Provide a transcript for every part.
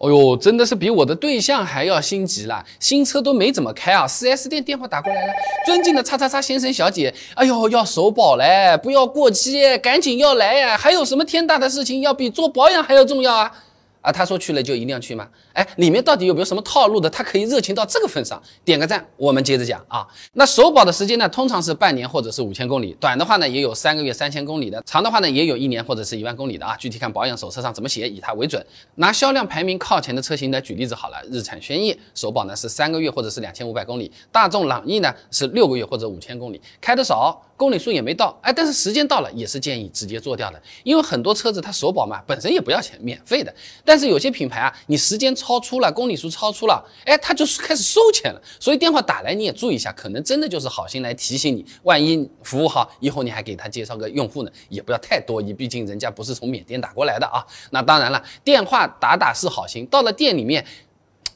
哦呦，真的是比我的对象还要心急了，新车都没怎么开啊，4S 店电话打过来了，尊敬的叉叉叉先生小姐，哎呦，要首保嘞，不要过期，赶紧要来呀，还有什么天大的事情要比做保养还要重要啊？啊，他说去了就一定要去吗？哎，里面到底有没有什么套路的？他可以热情到这个份上？点个赞，我们接着讲啊。那首保的时间呢，通常是半年或者是五千公里，短的话呢也有三个月三千公里的，长的话呢也有一年或者是一万公里的啊。具体看保养手册上怎么写，以它为准。拿销量排名靠前的车型来举例子好了，日产轩逸首保呢是三个月或者是两千五百公里，大众朗逸呢是六个月或者五千公里，开的少。公里数也没到，哎，但是时间到了，也是建议直接做掉的，因为很多车子它首保嘛，本身也不要钱，免费的。但是有些品牌啊，你时间超出了，公里数超出了，哎，他就是开始收钱了。所以电话打来你也注意一下，可能真的就是好心来提醒你，万一服务好，以后你还给他介绍个用户呢，也不要太多疑，毕竟人家不是从缅甸打过来的啊。那当然了，电话打打是好心，到了店里面，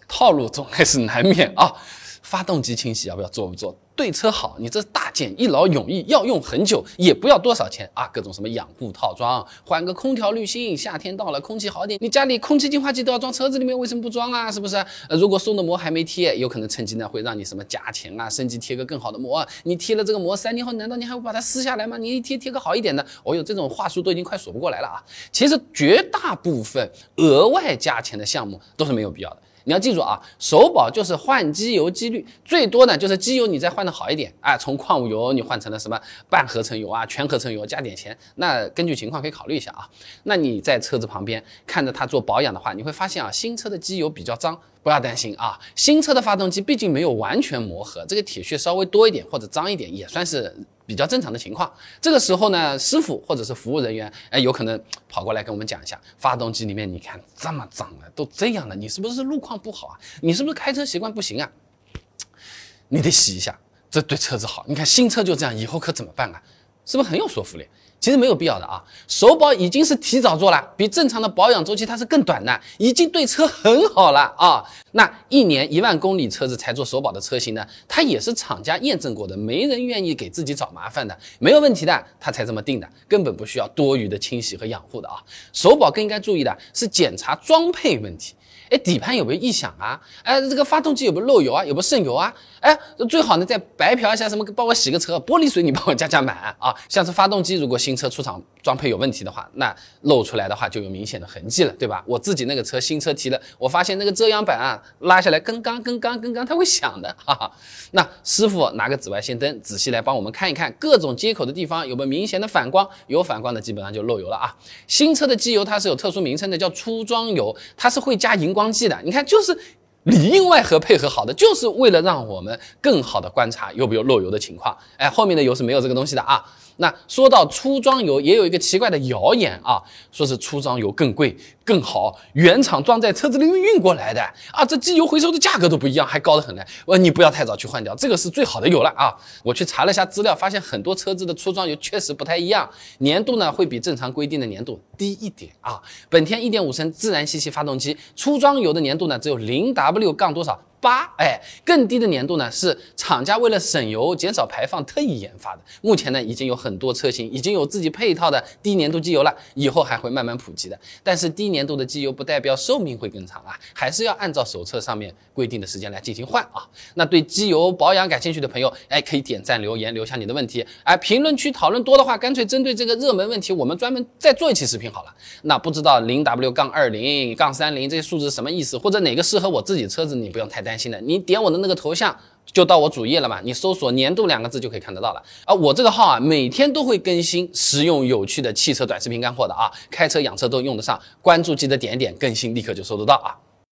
套路总还是难免啊。发动机清洗要不要做不做？对车好，你这大件，一劳永逸，要用很久，也不要多少钱啊。各种什么养护套装，换个空调滤芯，夏天到了，空气好点。你家里空气净化器都要装，车子里面为什么不装啊？是不是？呃，如果送的膜还没贴，有可能趁机呢会让你什么加钱啊，升级贴个更好的膜。你贴了这个膜，三年后难道你还会把它撕下来吗？你一贴贴个好一点的，哦哟，这种话术都已经快数不过来了啊。其实绝大部分额外加钱的项目都是没有必要的。你要记住啊，首保就是换机油机滤，最多呢就是机油你再换的好一点，哎，从矿物油你换成了什么半合成油啊、全合成油，加点钱，那根据情况可以考虑一下啊。那你在车子旁边看着它做保养的话，你会发现啊，新车的机油比较脏。不要担心啊，新车的发动机毕竟没有完全磨合，这个铁屑稍微多一点或者脏一点也算是比较正常的情况。这个时候呢，师傅或者是服务人员，哎，有可能跑过来跟我们讲一下，发动机里面你看这么脏了，都这样了，你是不是路况不好啊？你是不是开车习惯不行啊？你得洗一下，这对车子好。你看新车就这样，以后可怎么办啊？是不是很有说服力？其实没有必要的啊，首保已经是提早做了，比正常的保养周期它是更短的，已经对车很好了啊。那一年一万公里车子才做首保的车型呢，它也是厂家验证过的，没人愿意给自己找麻烦的，没有问题的，他才这么定的，根本不需要多余的清洗和养护的啊。首保更应该注意的是检查装配问题。哎，底盘有没有异响啊？哎，这个发动机有没有漏油啊？有没有渗油啊？哎，最好呢再白嫖一下，什么帮我洗个车，玻璃水你帮我加加满啊。像是发动机，如果新车出厂装配有问题的话，那漏出来的话就有明显的痕迹了，对吧？我自己那个车新车提了，我发现那个遮阳板啊拉下来跟刚跟刚跟刚它会响的，哈哈。那师傅拿个紫外线灯仔细来帮我们看一看各种接口的地方有没有明显的反光，有反光的基本上就漏油了啊。新车的机油它是有特殊名称的，叫初装油，它是会加荧光剂的。你看，就是里应外合配合好的，就是为了让我们更好的观察有没有漏油的情况。哎，后面的油是没有这个东西的啊。那说到初装油，也有一个奇怪的谣言啊，说是初装油更贵更好，原厂装在车子里面运过来的啊，这机油回收的价格都不一样，还高得很呢。我你不要太早去换掉，这个是最好的油了啊。我去查了一下资料，发现很多车子的初装油确实不太一样，粘度呢会比正常规定的粘度低一点啊。本田1.5升自然吸气发动机初装油的粘度呢只有零 W 杠多少？八哎，更低的粘度呢是厂家为了省油减少排放特意研发的。目前呢已经有很多车型已经有自己配套的低粘度机油了，以后还会慢慢普及的。但是低粘度的机油不代表寿命会更长啊，还是要按照手册上面规定的时间来进行换啊。那对机油保养感兴趣的朋友，哎，可以点赞留言留下你的问题。哎，评论区讨论多的话，干脆针对这个热门问题，我们专门再做一期视频好了。那不知道零 W 杠二零杠三零这些数字什么意思，或者哪个适合我自己车子，你不用太担。担心的，你点我的那个头像就到我主页了嘛？你搜索“年度”两个字就可以看得到了。啊，我这个号啊，每天都会更新实用有趣的汽车短视频干货的啊，开车养车都用得上。关注记得点一点，更新立刻就收得到啊。